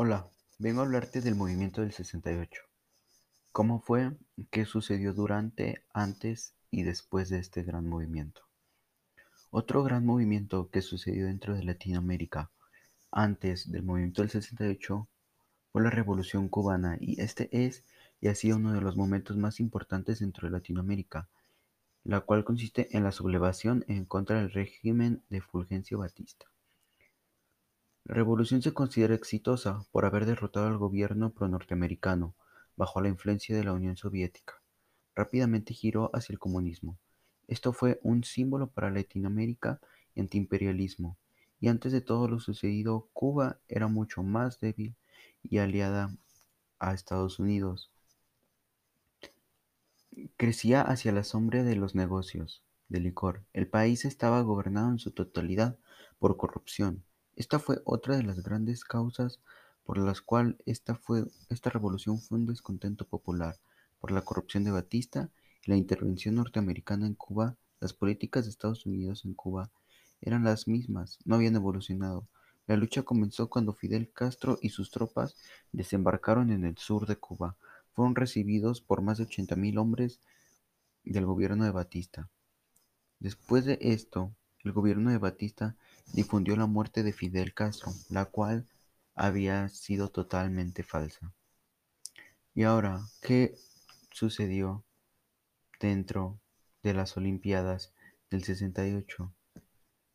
Hola, vengo a hablarte del movimiento del 68. ¿Cómo fue? ¿Qué sucedió durante, antes y después de este gran movimiento? Otro gran movimiento que sucedió dentro de Latinoamérica antes del movimiento del 68 fue la Revolución Cubana y este es y ha sido uno de los momentos más importantes dentro de Latinoamérica, la cual consiste en la sublevación en contra del régimen de Fulgencio Batista. La revolución se considera exitosa por haber derrotado al gobierno pro-norteamericano bajo la influencia de la Unión Soviética. Rápidamente giró hacia el comunismo. Esto fue un símbolo para Latinoamérica y antiimperialismo. Y antes de todo lo sucedido, Cuba era mucho más débil y aliada a Estados Unidos. Crecía hacia la sombra de los negocios de licor. El país estaba gobernado en su totalidad por corrupción esta fue otra de las grandes causas por las cuales esta, esta revolución fue un descontento popular, por la corrupción de Batista y la intervención norteamericana en Cuba. Las políticas de Estados Unidos en Cuba eran las mismas, no habían evolucionado. La lucha comenzó cuando Fidel Castro y sus tropas desembarcaron en el sur de Cuba. Fueron recibidos por más de 80.000 hombres del gobierno de Batista. Después de esto, el gobierno de Batista difundió la muerte de Fidel Castro, la cual había sido totalmente falsa. Y ahora, ¿qué sucedió dentro de las Olimpiadas del 68?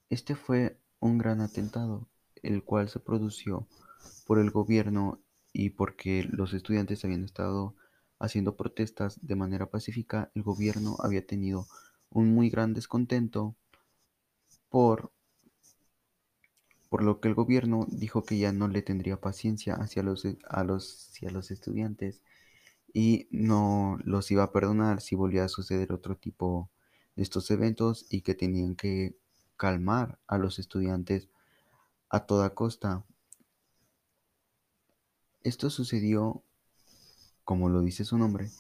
Este fue un gran atentado, el cual se produjo por el gobierno y porque los estudiantes habían estado haciendo protestas de manera pacífica, el gobierno había tenido un muy gran descontento por por lo que el gobierno dijo que ya no le tendría paciencia hacia los, a los, hacia los estudiantes y no los iba a perdonar si volvía a suceder otro tipo de estos eventos y que tenían que calmar a los estudiantes a toda costa. Esto sucedió, como lo dice su nombre,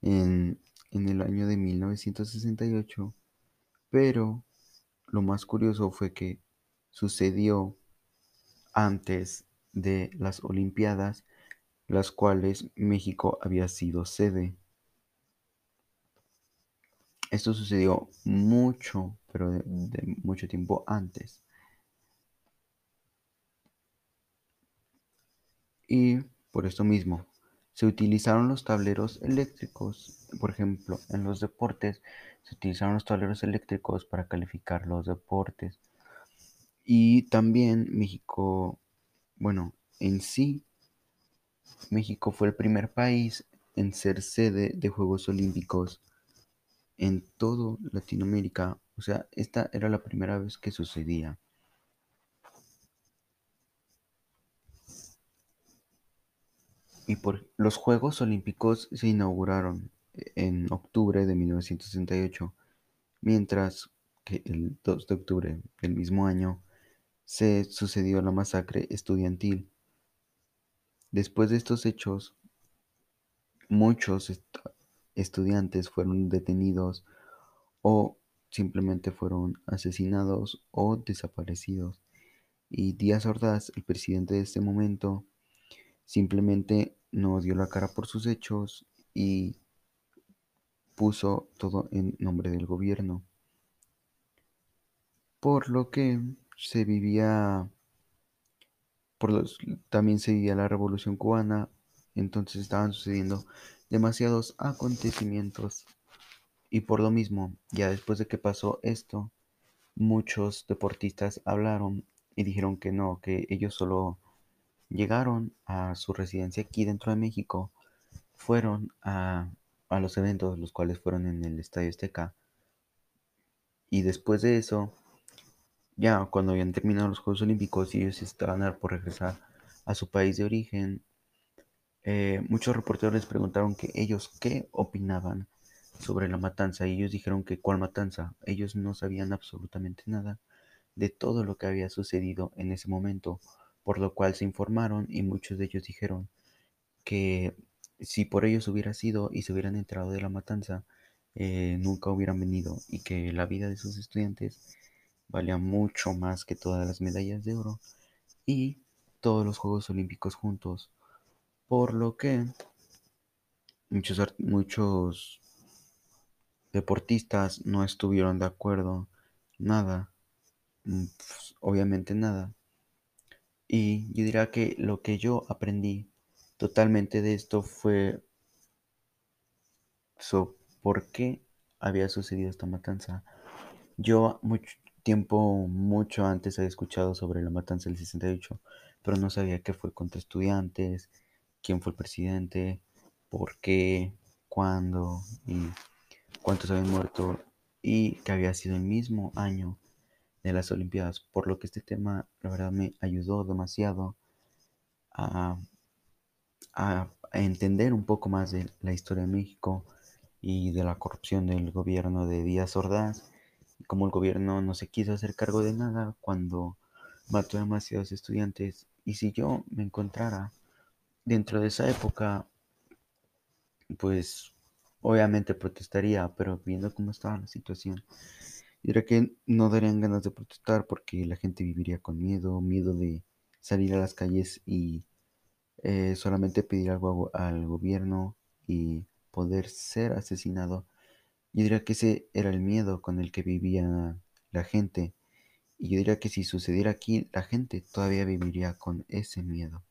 en, en el año de 1968, pero lo más curioso fue que sucedió antes de las Olimpiadas, las cuales México había sido sede. Esto sucedió mucho, pero de, mucho tiempo antes. Y por esto mismo, se utilizaron los tableros eléctricos. Por ejemplo, en los deportes se utilizaron los tableros eléctricos para calificar los deportes. Y también México, bueno, en sí, México fue el primer país en ser sede de Juegos Olímpicos en todo Latinoamérica. O sea, esta era la primera vez que sucedía. Y por los Juegos Olímpicos se inauguraron en octubre de 1968, mientras que el 2 de octubre del mismo año se sucedió la masacre estudiantil. Después de estos hechos, muchos estudiantes fueron detenidos o simplemente fueron asesinados o desaparecidos. Y Díaz Ordaz, el presidente de este momento, simplemente no dio la cara por sus hechos y puso todo en nombre del gobierno. Por lo que se vivía, por los, también se vivía la revolución cubana, entonces estaban sucediendo demasiados acontecimientos. Y por lo mismo, ya después de que pasó esto, muchos deportistas hablaron y dijeron que no, que ellos solo llegaron a su residencia aquí dentro de México, fueron a, a los eventos, los cuales fueron en el Estadio Azteca, y después de eso ya cuando habían terminado los Juegos Olímpicos y ellos estaban por regresar a su país de origen, eh, muchos reporteros les preguntaron que ellos qué opinaban sobre la matanza y ellos dijeron que cuál matanza. Ellos no sabían absolutamente nada de todo lo que había sucedido en ese momento, por lo cual se informaron y muchos de ellos dijeron que si por ellos hubiera sido y se hubieran enterado de la matanza, eh, nunca hubieran venido y que la vida de sus estudiantes valía mucho más que todas las medallas de oro y todos los Juegos Olímpicos juntos, por lo que muchos, muchos deportistas no estuvieron de acuerdo, nada, mm, pues, obviamente nada. Y yo diría que lo que yo aprendí totalmente de esto fue so, por qué había sucedido esta matanza. Yo mucho tiempo, mucho antes había escuchado sobre la matanza del 68, pero no sabía qué fue contra estudiantes, quién fue el presidente, por qué, cuándo y cuántos habían muerto y que había sido el mismo año de las Olimpiadas, por lo que este tema la verdad me ayudó demasiado a, a, entender un poco más de la historia de México y de la corrupción del gobierno de Díaz Ordaz y cómo el gobierno no se quiso hacer cargo de nada cuando mató a demasiados estudiantes y si yo me encontrara dentro de esa época pues obviamente protestaría, pero viendo cómo estaba la situación, diría que no darían ganas de protestar porque la gente viviría con miedo, miedo de salir a las calles y eh, solamente pedir algo al gobierno y poder ser asesinado. Yo diría que ese era el miedo con el que vivía la gente. Y yo diría que si sucediera aquí, la gente todavía viviría con ese miedo.